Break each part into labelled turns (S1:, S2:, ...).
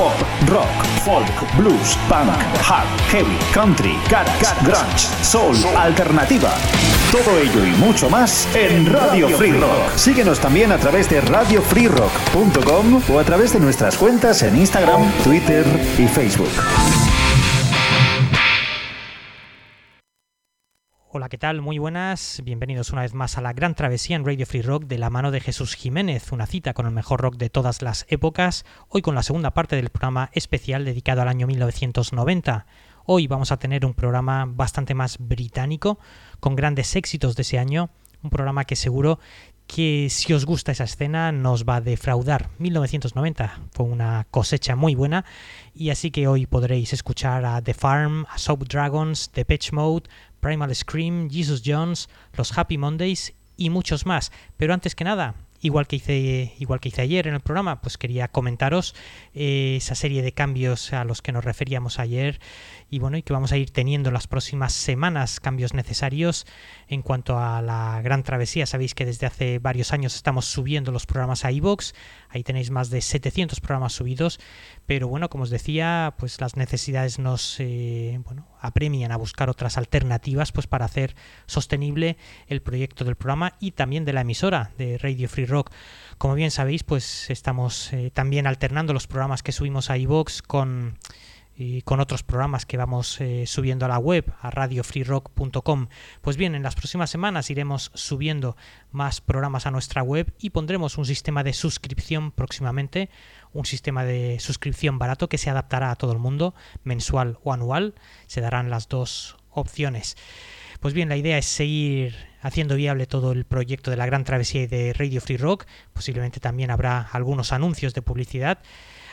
S1: Pop, rock, folk, blues, punk, hard, heavy, country, garage, grunge, soul, alternativa. Todo ello y mucho más en Radio Free Rock. Síguenos también a través de radiofreerock.com o a través de nuestras cuentas en Instagram, Twitter y Facebook.
S2: Hola, ¿qué tal? Muy buenas. Bienvenidos una vez más a la gran travesía en Radio Free Rock de la mano de Jesús Jiménez, una cita con el mejor rock de todas las épocas, hoy con la segunda parte del programa especial dedicado al año 1990. Hoy vamos a tener un programa bastante más británico, con grandes éxitos de ese año, un programa que seguro que si os gusta esa escena nos va a defraudar. 1990 fue una cosecha muy buena y así que hoy podréis escuchar a The Farm, a Soap Dragons, The Pitch Mode, Primal Scream, Jesus Jones, los Happy Mondays y muchos más. Pero antes que nada, igual que hice, igual que hice ayer en el programa, pues quería comentaros eh, esa serie de cambios a los que nos referíamos ayer y bueno, y que vamos a ir teniendo las próximas semanas cambios necesarios en cuanto a la gran travesía. Sabéis que desde hace varios años estamos subiendo los programas a iVoox, ahí tenéis más de 700 programas subidos, pero bueno, como os decía, pues las necesidades nos eh, bueno, apremian a buscar otras alternativas pues para hacer sostenible el proyecto del programa y también de la emisora de Radio Free Rock. Como bien sabéis, pues estamos eh, también alternando los programas que subimos a iVoox con y con otros programas que vamos eh, subiendo a la web, a radiofreerock.com. Pues bien, en las próximas semanas iremos subiendo más programas a nuestra web y pondremos un sistema de suscripción próximamente, un sistema de suscripción barato que se adaptará a todo el mundo, mensual o anual. Se darán las dos opciones. Pues bien, la idea es seguir haciendo viable todo el proyecto de la gran travesía de Radio Free Rock. Posiblemente también habrá algunos anuncios de publicidad.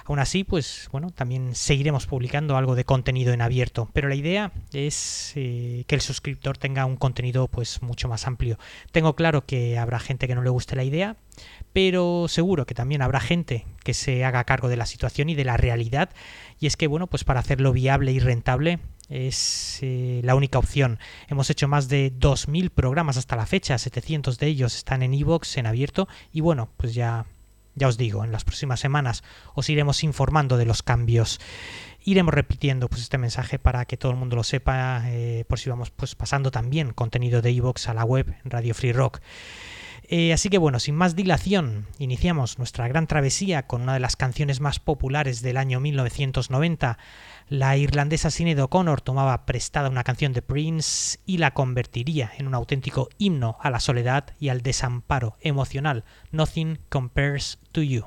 S2: Aún así, pues bueno, también seguiremos publicando algo de contenido en abierto, pero la idea es eh, que el suscriptor tenga un contenido pues mucho más amplio. Tengo claro que habrá gente que no le guste la idea, pero seguro que también habrá gente que se haga cargo de la situación y de la realidad, y es que bueno, pues para hacerlo viable y rentable es eh, la única opción. Hemos hecho más de 2.000 programas hasta la fecha, 700 de ellos están en iVoox, en abierto, y bueno, pues ya ya os digo, en las próximas semanas os iremos informando de los cambios. Iremos repitiendo pues, este mensaje para que todo el mundo lo sepa, eh, por si vamos pues, pasando también contenido de iVoox a la web Radio Free Rock. Eh, así que bueno, sin más dilación, iniciamos nuestra gran travesía con una de las canciones más populares del año 1990, la irlandesa Sinead O'Connor tomaba prestada una canción de Prince y la convertiría en un auténtico himno a la soledad y al desamparo emocional. Nothing compares to you.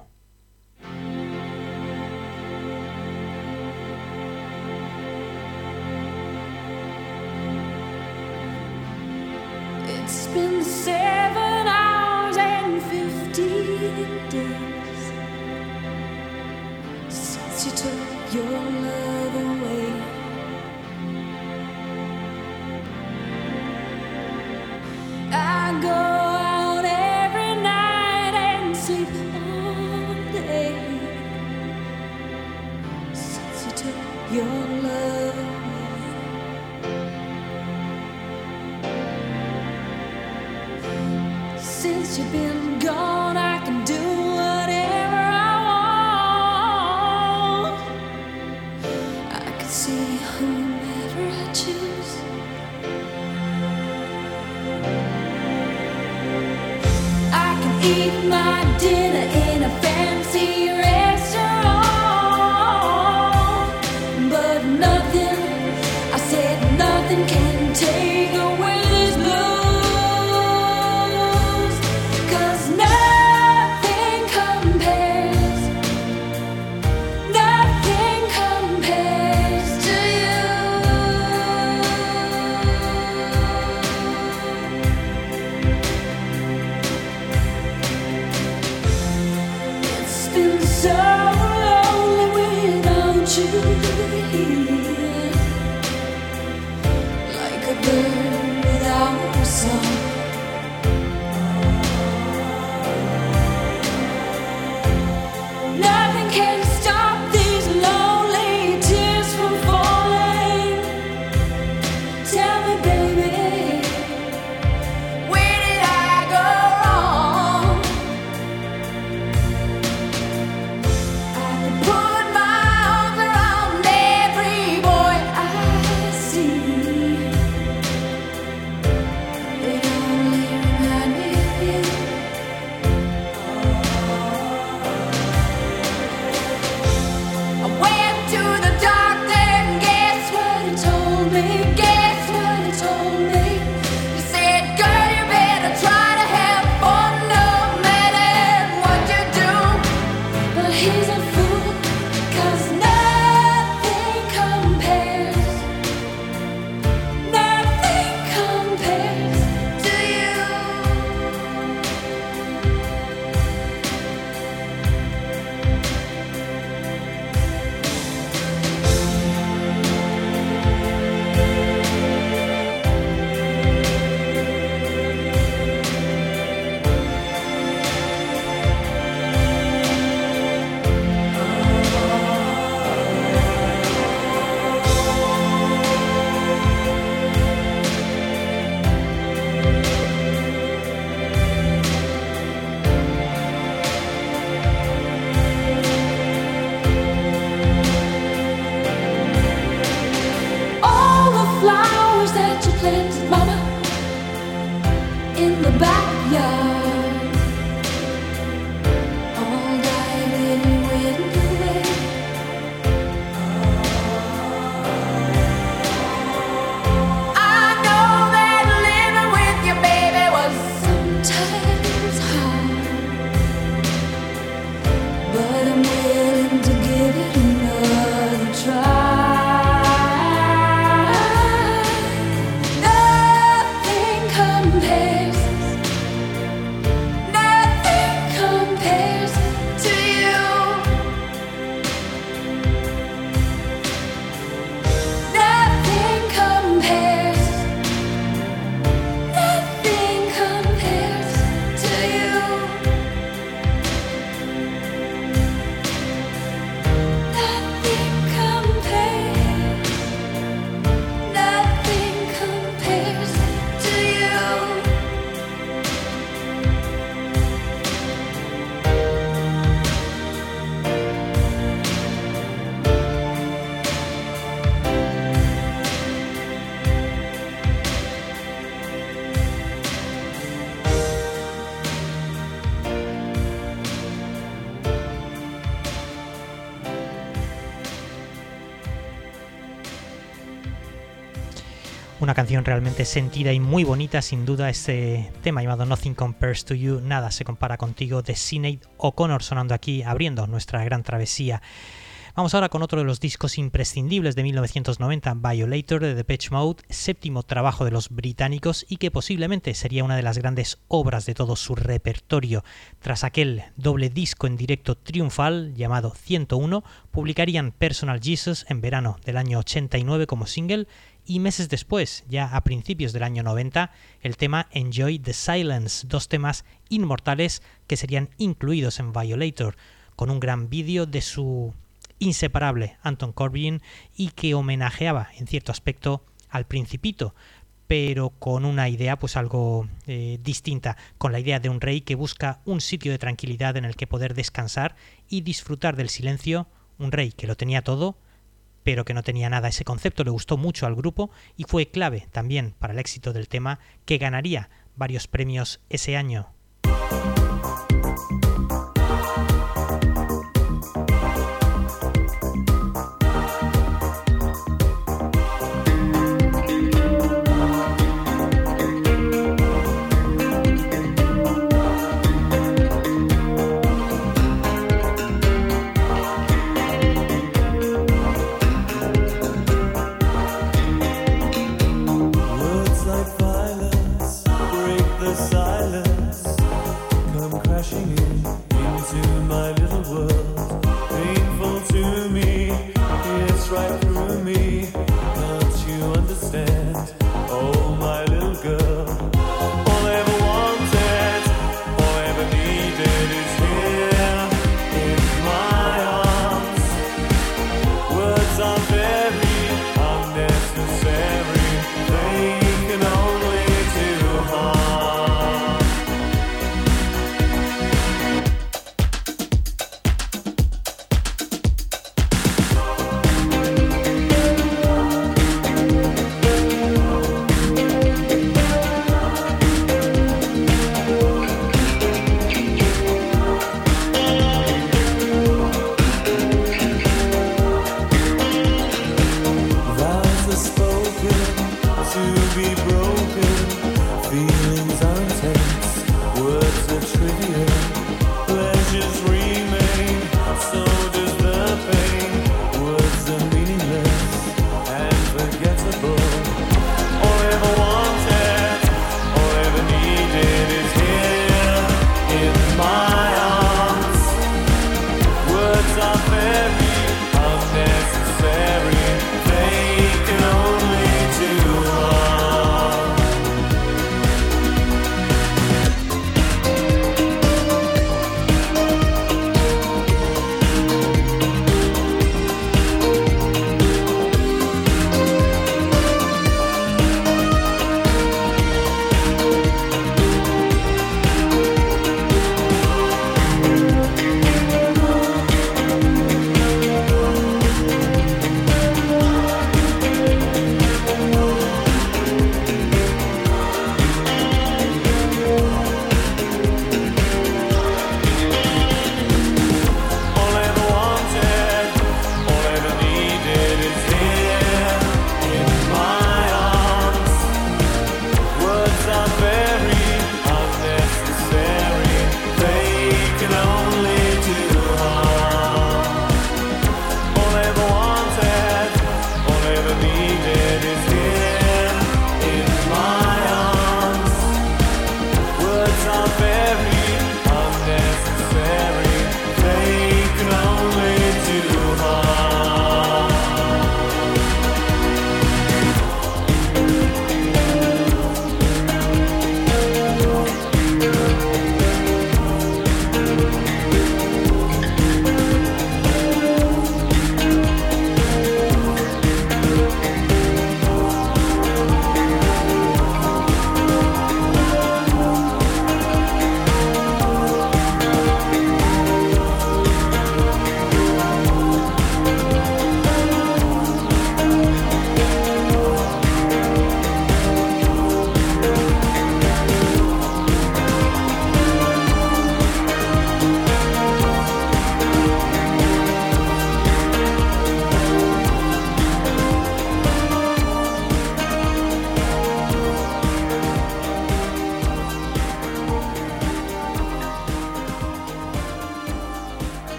S2: Realmente sentida y muy bonita, sin duda, este tema llamado Nothing Compares to You, Nada se compara contigo, de Sinead O'Connor sonando aquí, abriendo nuestra gran travesía. Vamos ahora con otro de los discos imprescindibles de 1990, Violator de Depeche Mode, séptimo trabajo de los británicos y que posiblemente sería una de las grandes obras de todo su repertorio. Tras aquel doble disco en directo triunfal llamado 101, publicarían Personal Jesus en verano del año 89 como single y meses después, ya a principios del año 90, el tema Enjoy the Silence, dos temas inmortales que serían incluidos en Violator, con un gran vídeo de su inseparable Anton Corbin y que homenajeaba en cierto aspecto al principito, pero con una idea pues algo eh, distinta, con la idea de un rey que busca un sitio de tranquilidad en el que poder descansar y disfrutar del silencio, un rey que lo tenía todo, pero que no tenía nada. Ese concepto le gustó mucho al grupo y fue clave también para el éxito del tema que ganaría varios premios ese año.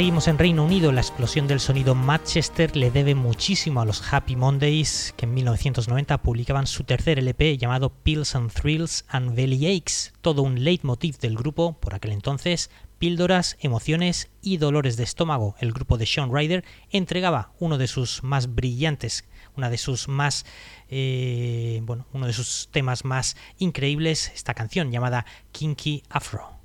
S3: Seguimos en Reino Unido. La explosión del sonido Manchester le debe muchísimo a los Happy Mondays, que en 1990 publicaban su tercer LP llamado Pills and Thrills and Belly Aches, todo un leitmotiv del grupo por aquel entonces, píldoras, emociones y dolores de estómago. El grupo de Sean Ryder entregaba uno de sus más brillantes, una de sus más eh, bueno, uno de sus temas más increíbles, esta canción llamada Kinky Afro.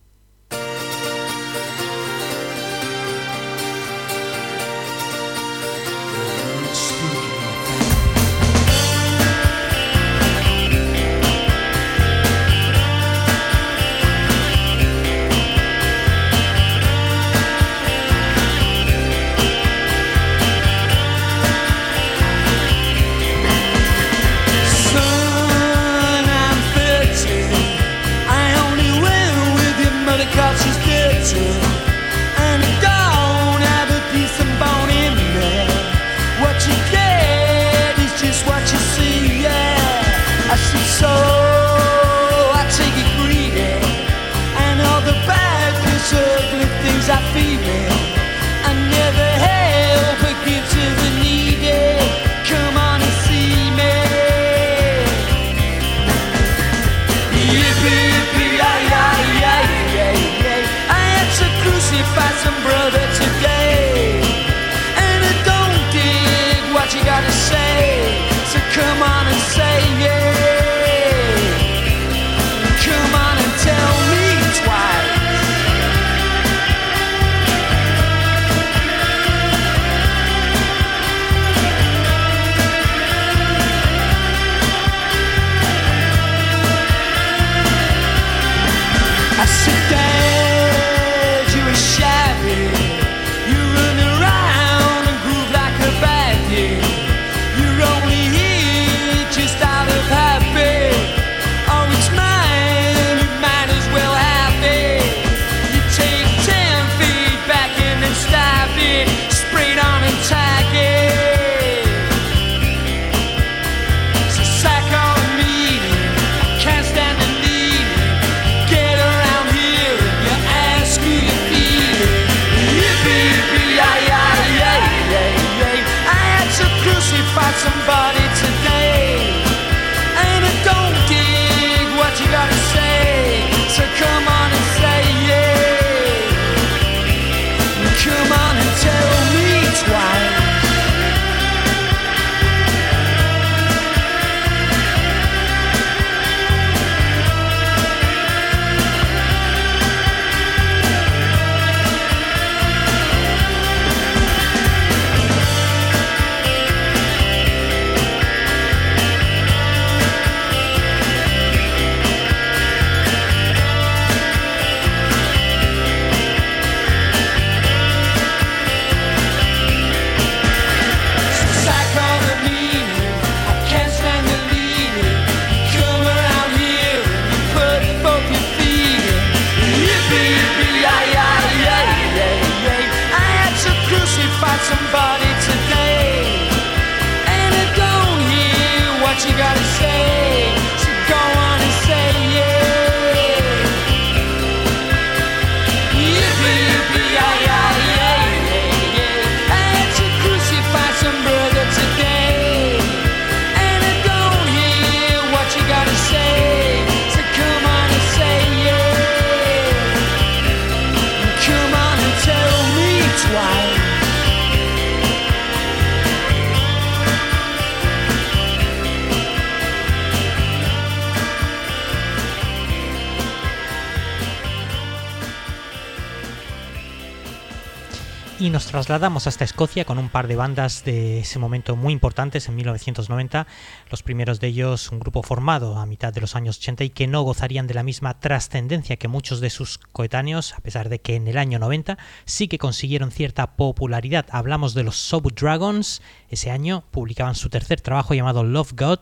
S3: Trasladamos hasta Escocia con un par de bandas de ese momento muy importantes en 1990, los primeros de ellos un grupo formado a mitad de los años 80 y que no gozarían de la misma trascendencia que muchos de sus coetáneos, a pesar de que en el año 90 sí que consiguieron cierta popularidad. Hablamos de los Sob Dragons, ese año publicaban su tercer trabajo llamado Love God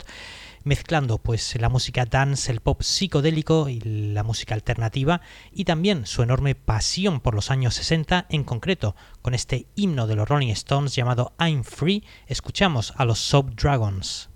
S3: mezclando pues la música dance, el pop psicodélico y la música alternativa y también su enorme pasión por los años 60 en concreto con este himno de los Rolling Stones llamado I'm Free escuchamos a los Soap Dragons.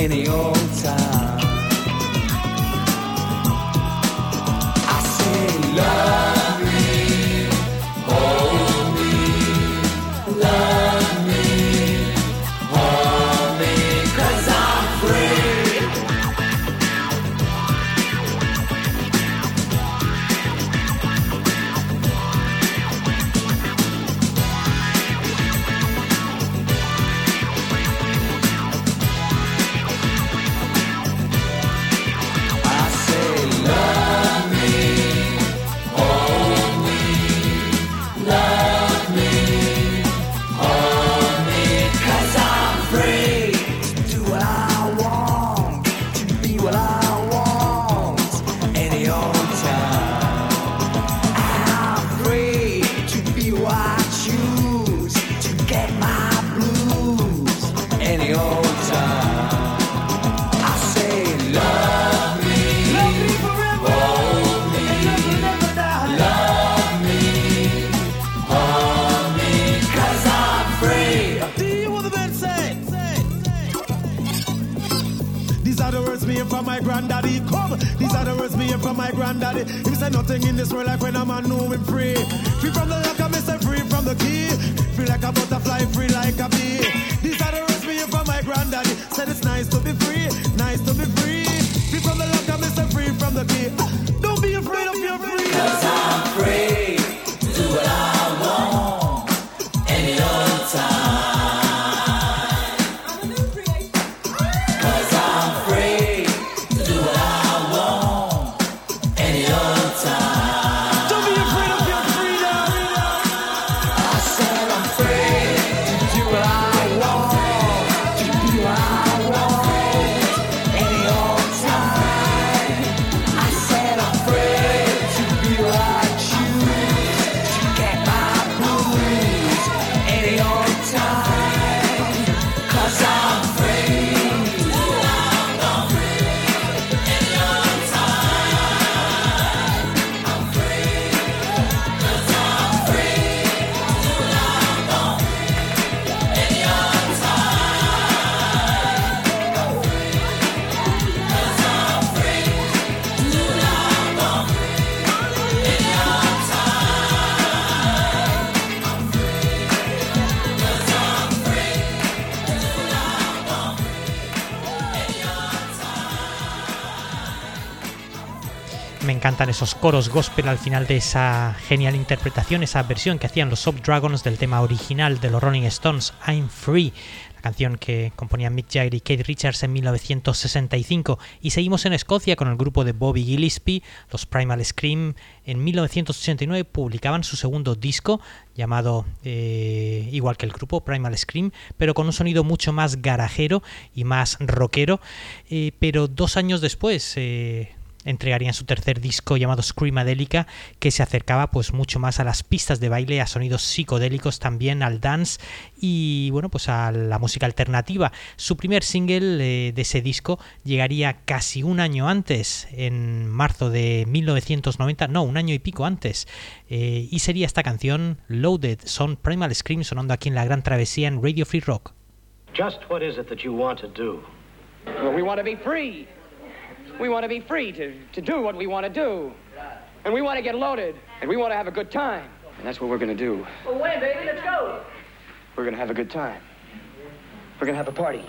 S4: any old time.
S2: Esos coros gospel al final de esa genial interpretación, esa versión que hacían los Soft Dragons del tema original de los Rolling Stones, I'm Free, la canción que componían Mick Jagger y Kate Richards en 1965. Y seguimos en Escocia con el grupo de Bobby Gillespie, los Primal Scream. En 1989 publicaban su segundo disco llamado eh, igual que el grupo Primal Scream, pero con un sonido mucho más garajero y más rockero. Eh, pero dos años después, eh, entregarían su tercer disco llamado Screamadelica, que se acercaba pues mucho más a las pistas de baile, a sonidos psicodélicos también, al dance y bueno, pues a la música alternativa. Su primer single eh, de ese disco llegaría casi un año antes, en marzo de 1990, no, un año y pico antes, eh, y sería esta canción Loaded, son Primal Scream sonando aquí en la Gran Travesía en Radio Free Rock.
S5: Just what is it that you want to do?
S6: Well, we want to be free. We want to be free to, to do what we want to do. And we want to get loaded. And we want to have a good time. And that's what we're going to do.
S7: Well, when, baby? Let's go.
S6: We're going to have a good time. We're going to have a party.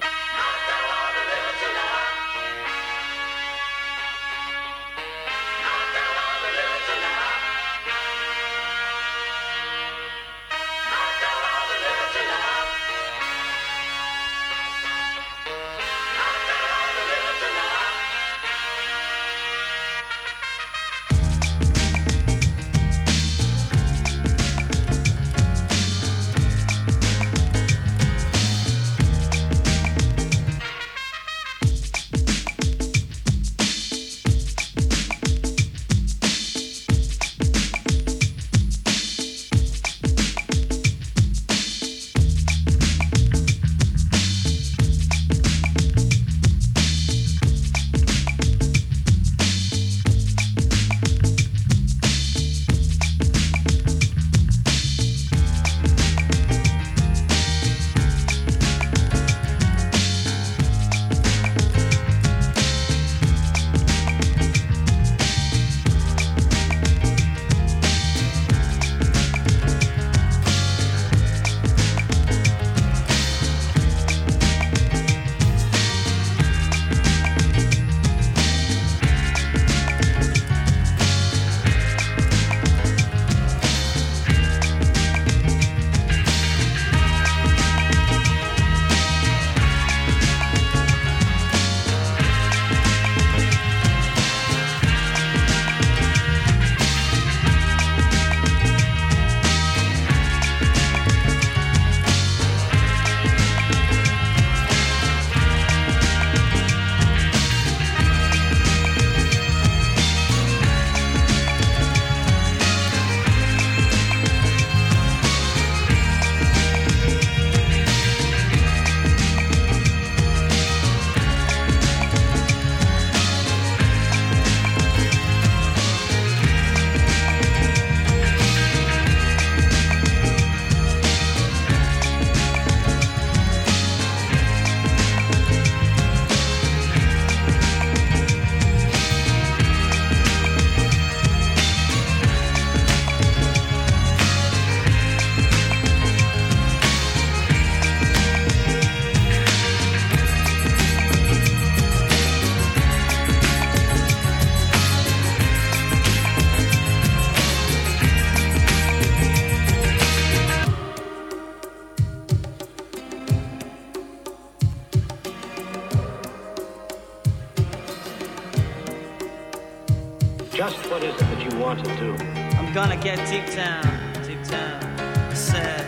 S5: Just what is it that you want to do?
S7: I'm gonna get deep down, deep down. I said,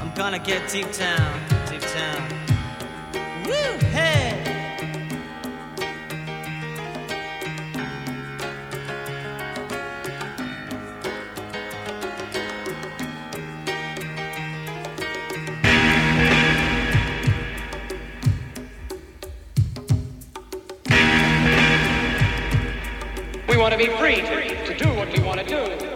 S7: I'm gonna get deep down, deep down. Woo, hey!
S6: Want to be free to, to do what we want to do.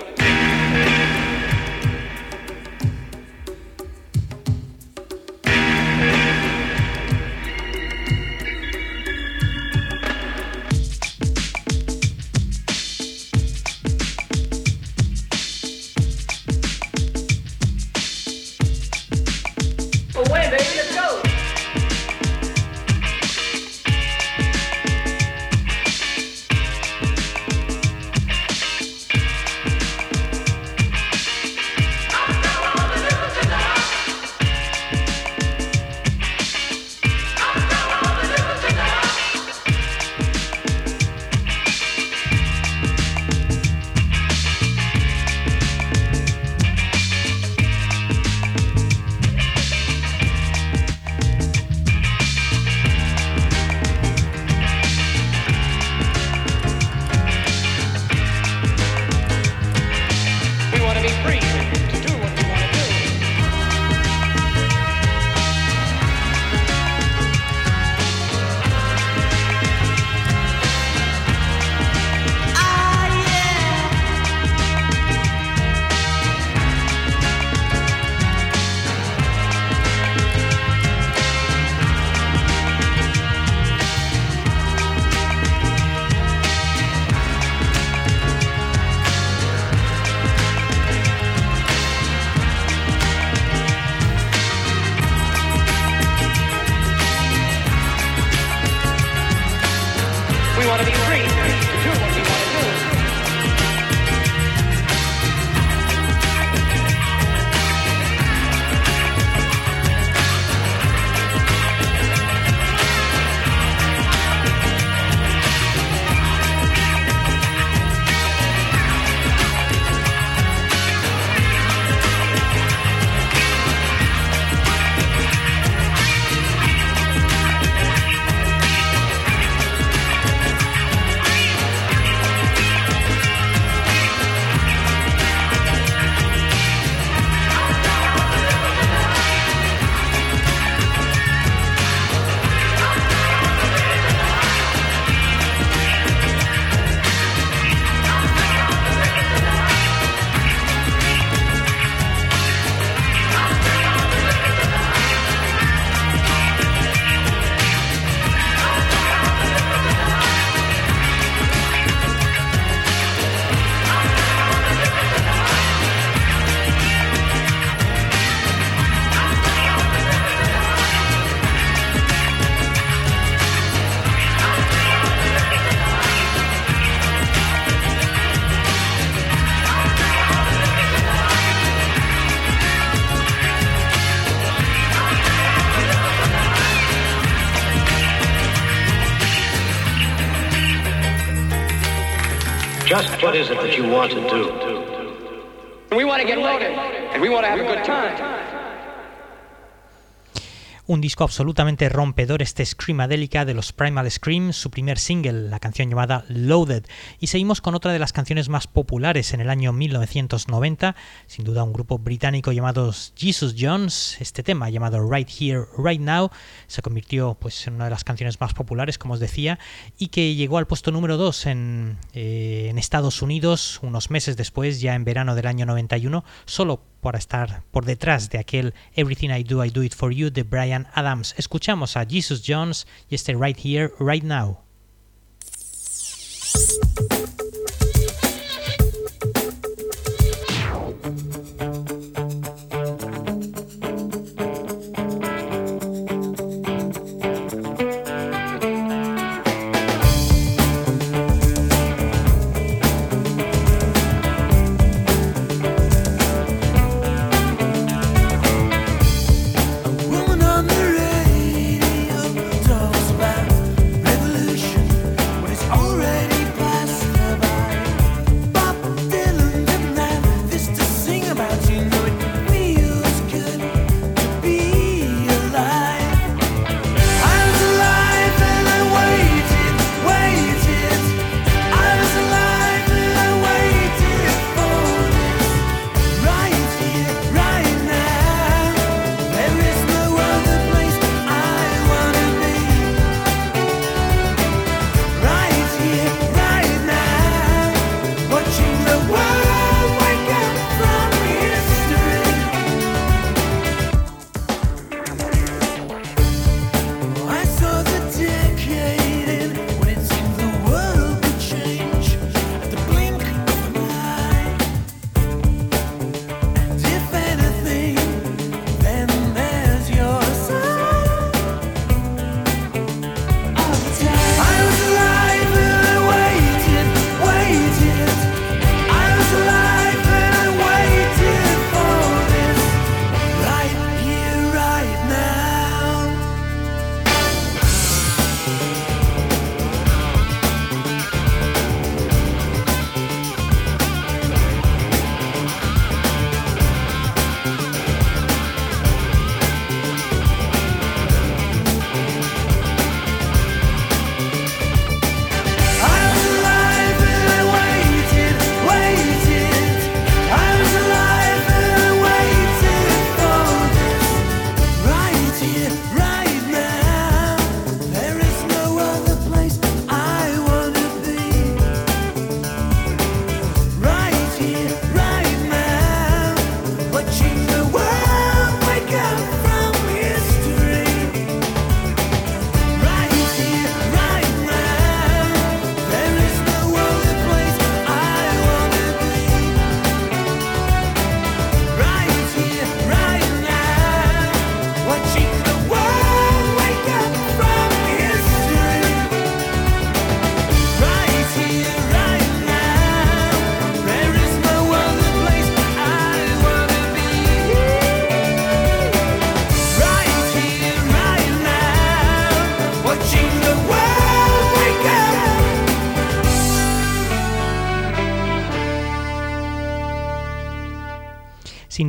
S6: What
S5: is it that you want to do?
S6: We want to get loaded. And we want to have a good time.
S2: Un disco absolutamente rompedor este Screamadelica de los Primal Scream, su primer single, la canción llamada Loaded. Y seguimos con otra de las canciones más populares en el año 1990, sin duda un grupo británico llamado Jesus Jones. Este tema llamado Right Here, Right Now se convirtió pues, en una de las canciones más populares, como os decía, y que llegó al puesto número 2 en, eh, en Estados Unidos unos meses después, ya en verano del año 91, solo por estar por detrás de aquel Everything I Do, I Do It For You de Brian Adams. Escuchamos a Jesus Jones y este Right Here, Right Now.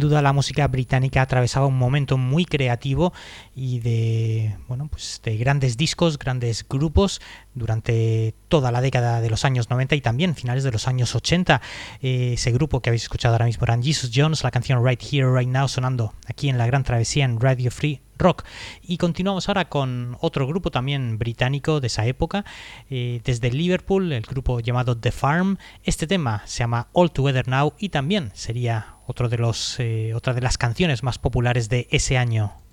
S2: Duda la música británica atravesaba un momento muy creativo y de bueno, pues de grandes discos, grandes grupos durante toda la década de los años 90 y también finales de los años 80. Eh, ese grupo que habéis escuchado ahora mismo eran Jesus Jones, la canción Right Here, Right Now sonando aquí en la Gran Travesía en Radio Free Rock. Y continuamos ahora con otro grupo también británico de esa época, eh, desde Liverpool, el grupo llamado The Farm. Este tema se llama All Together Now y también sería otro de los, eh, otra de las canciones más populares de ese año.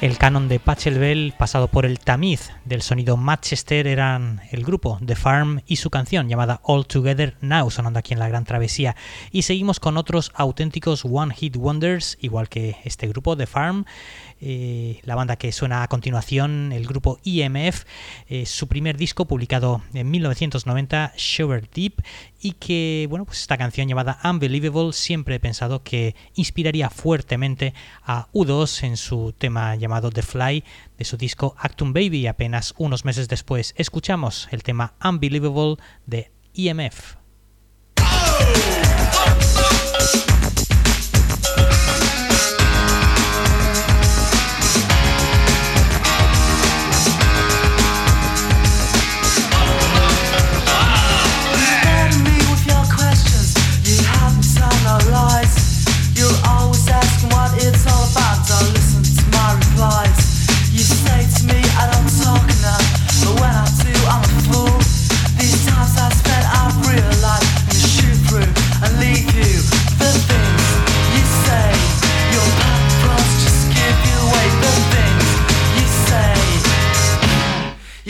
S2: El canon de Pachelbel, pasado por el tamiz del sonido Manchester, eran el grupo The Farm y su canción llamada All Together Now, sonando aquí en la Gran Travesía. Y seguimos con otros auténticos One Hit Wonders, igual que este grupo The Farm. Eh, la banda que suena a continuación, el grupo IMF, eh, su primer disco publicado en 1990, Shower Deep, y que, bueno, pues esta canción llamada Unbelievable siempre he pensado que inspiraría fuertemente a U2 en su tema llamado The Fly de su disco Actum Baby. Apenas unos meses después escuchamos el tema Unbelievable de IMF.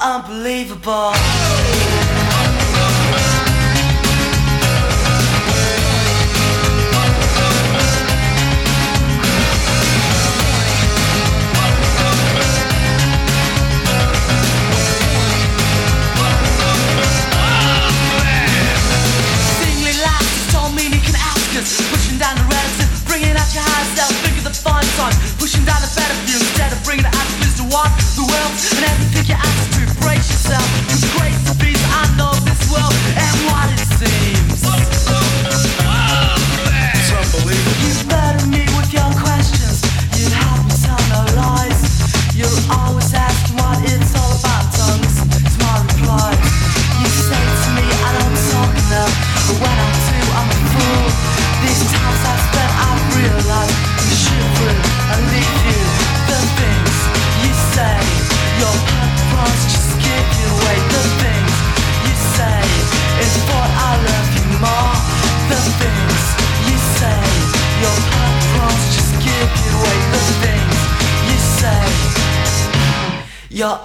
S8: unbelievable.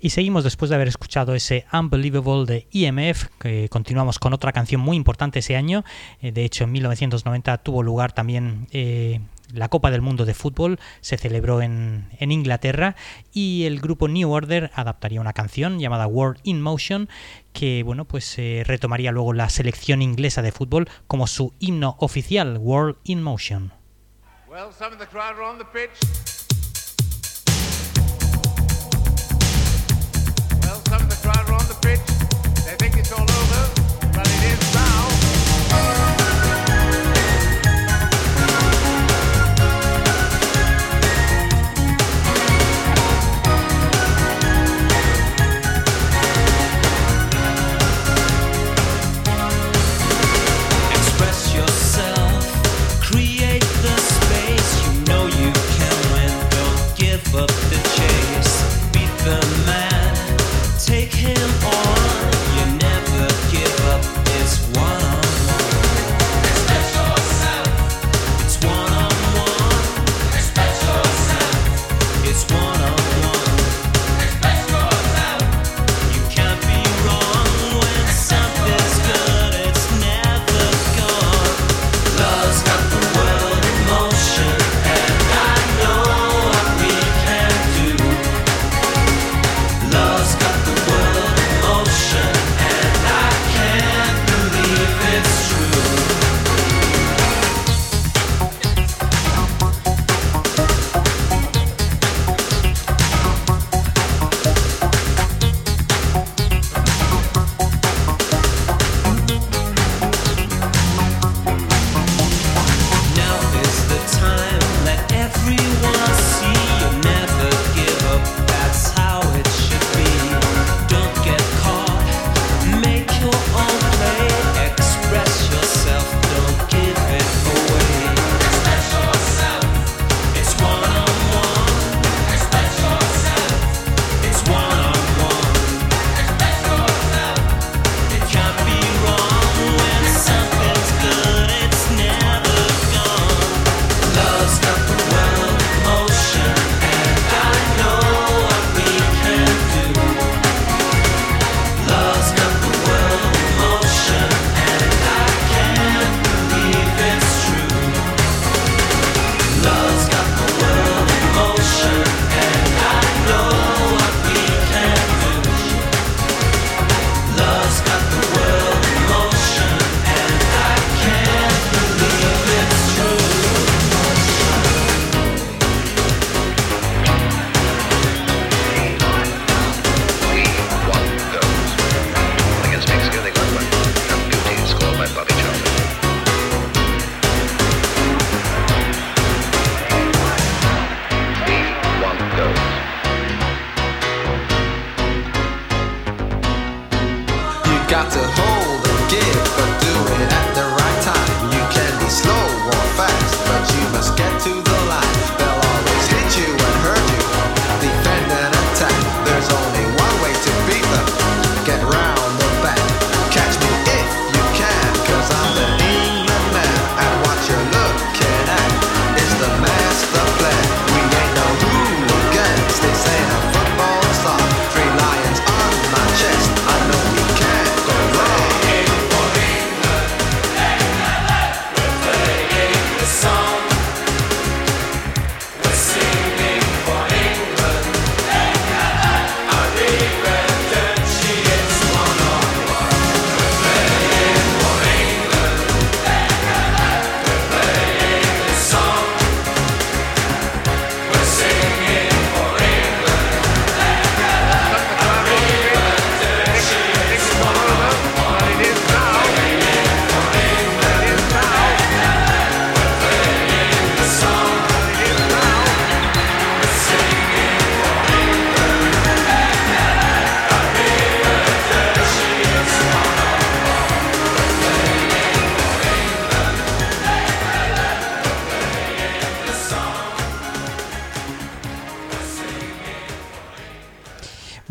S2: Y seguimos después de haber escuchado ese Unbelievable de EMF, que continuamos con otra canción muy importante ese año. Eh, De hecho, en 1990 tuvo lugar también eh, la Copa del Mundo de Fútbol, se celebró en, en Inglaterra y el grupo New Order adaptaría una canción llamada World in Motion, que bueno, pues eh, retomaría luego la selección inglesa de fútbol como su himno oficial, World in Motion.
S9: Well, some of the crowd are on the pitch. Crowd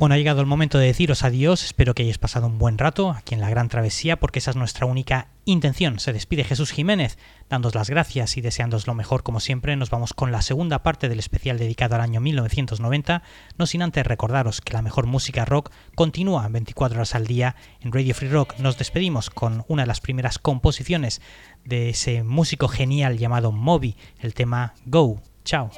S2: Bueno, ha llegado el momento de deciros adiós. Espero que hayáis pasado un buen rato aquí en la Gran Travesía, porque esa es nuestra única intención. Se despide Jesús Jiménez, dándos las gracias y deseándos lo mejor como siempre. Nos vamos con la segunda parte del especial dedicado al año 1990, no sin antes recordaros que la mejor música rock continúa 24 horas al día en Radio Free Rock. Nos despedimos con una de las primeras composiciones de ese músico genial llamado Moby, el tema Go. Chao.